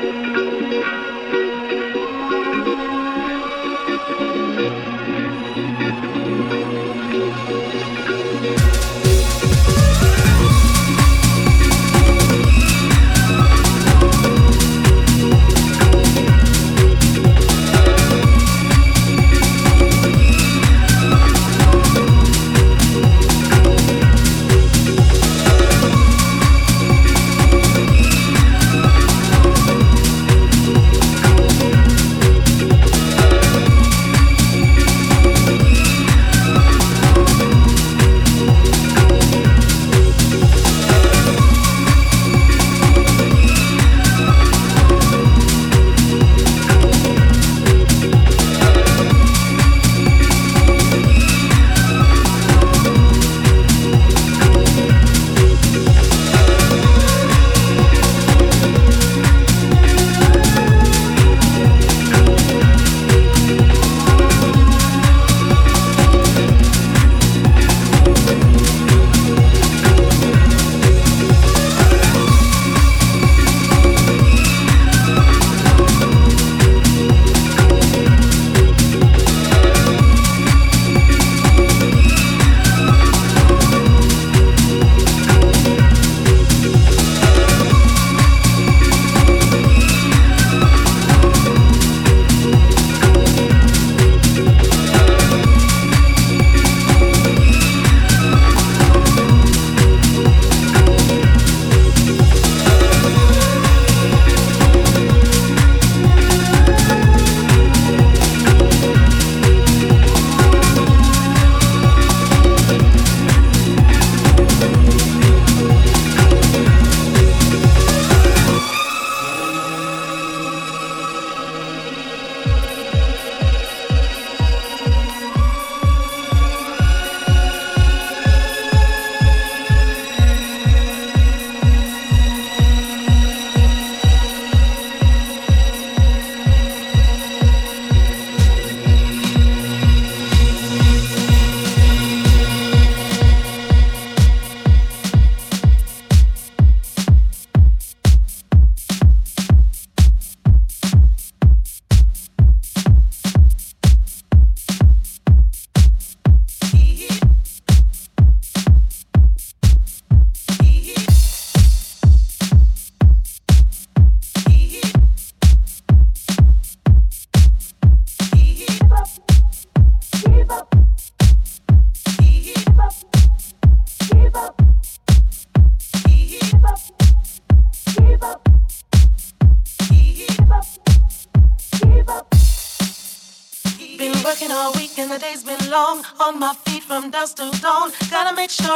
Thank you.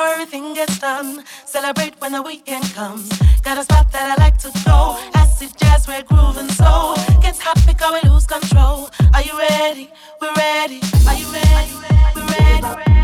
everything gets done. Celebrate when the weekend comes. Got a spot that I like to go. Acid jazz, we're grooving so. Gets hot because we lose control. Are you ready? We're ready. Are you ready? We're ready.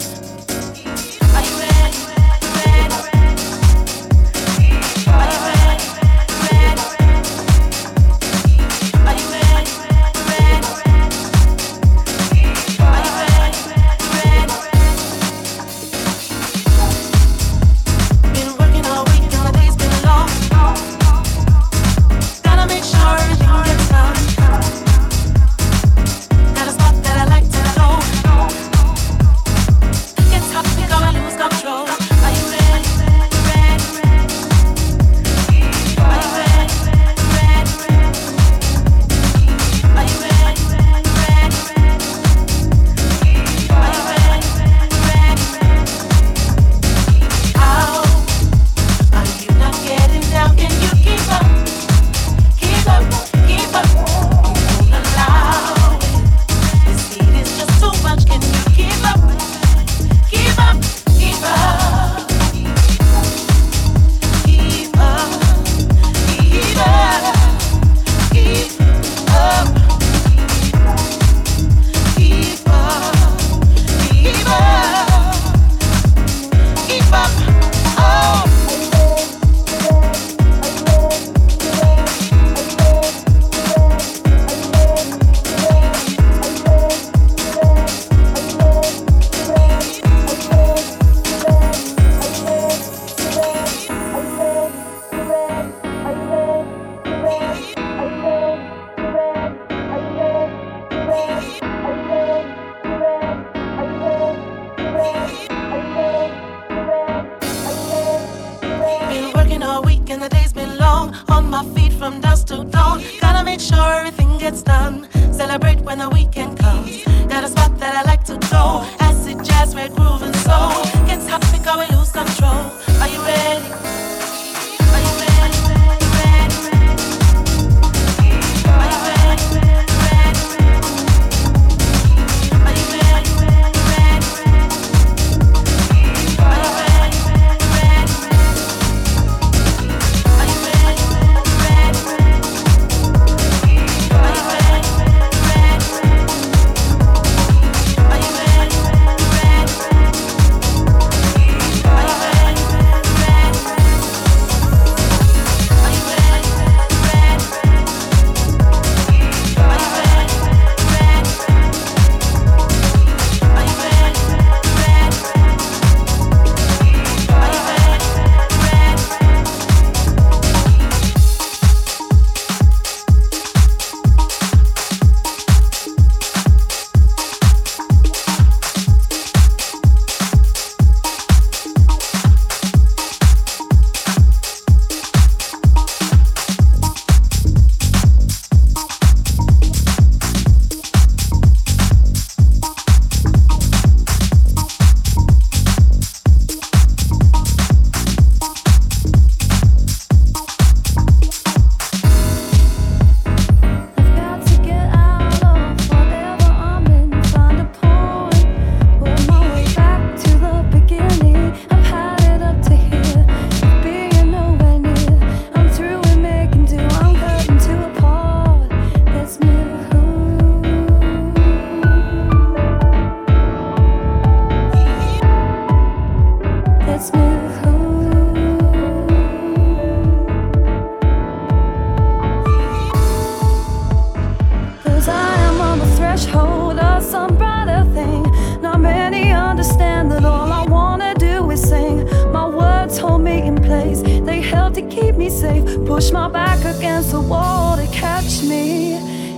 to keep me safe. Push my back against the wall to catch me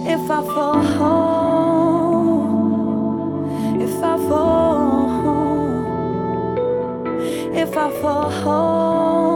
if I fall. If I fall. If I fall.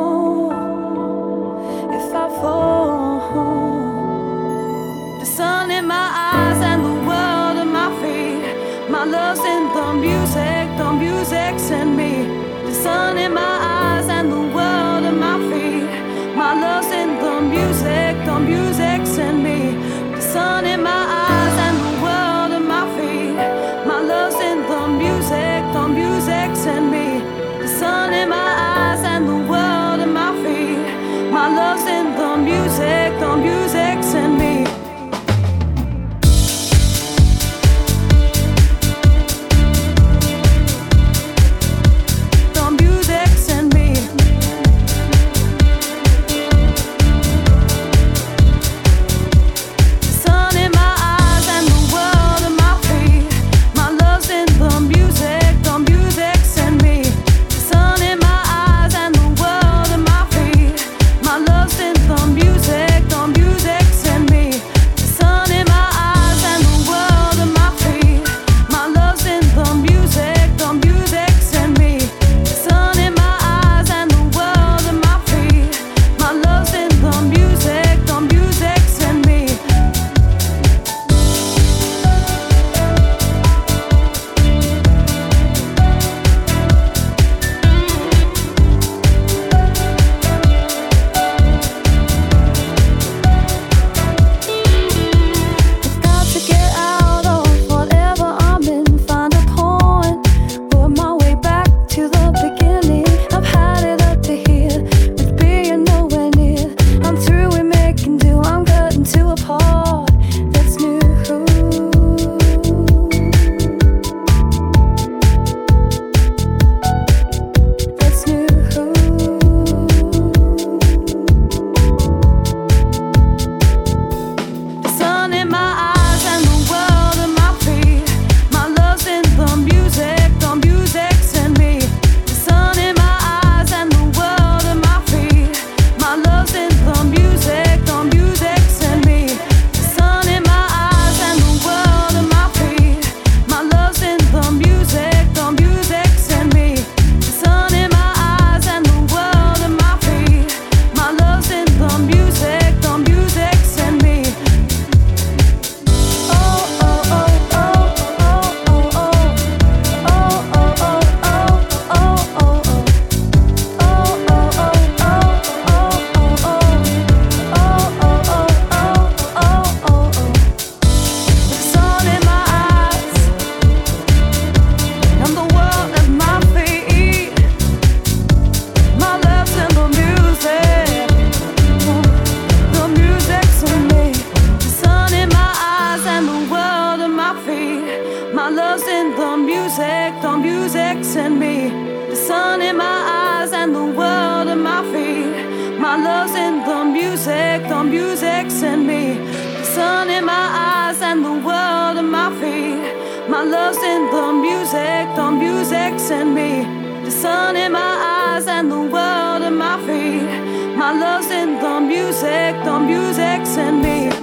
me, the sun in my eyes and the world at my feet. My love's in the music, the music's in me.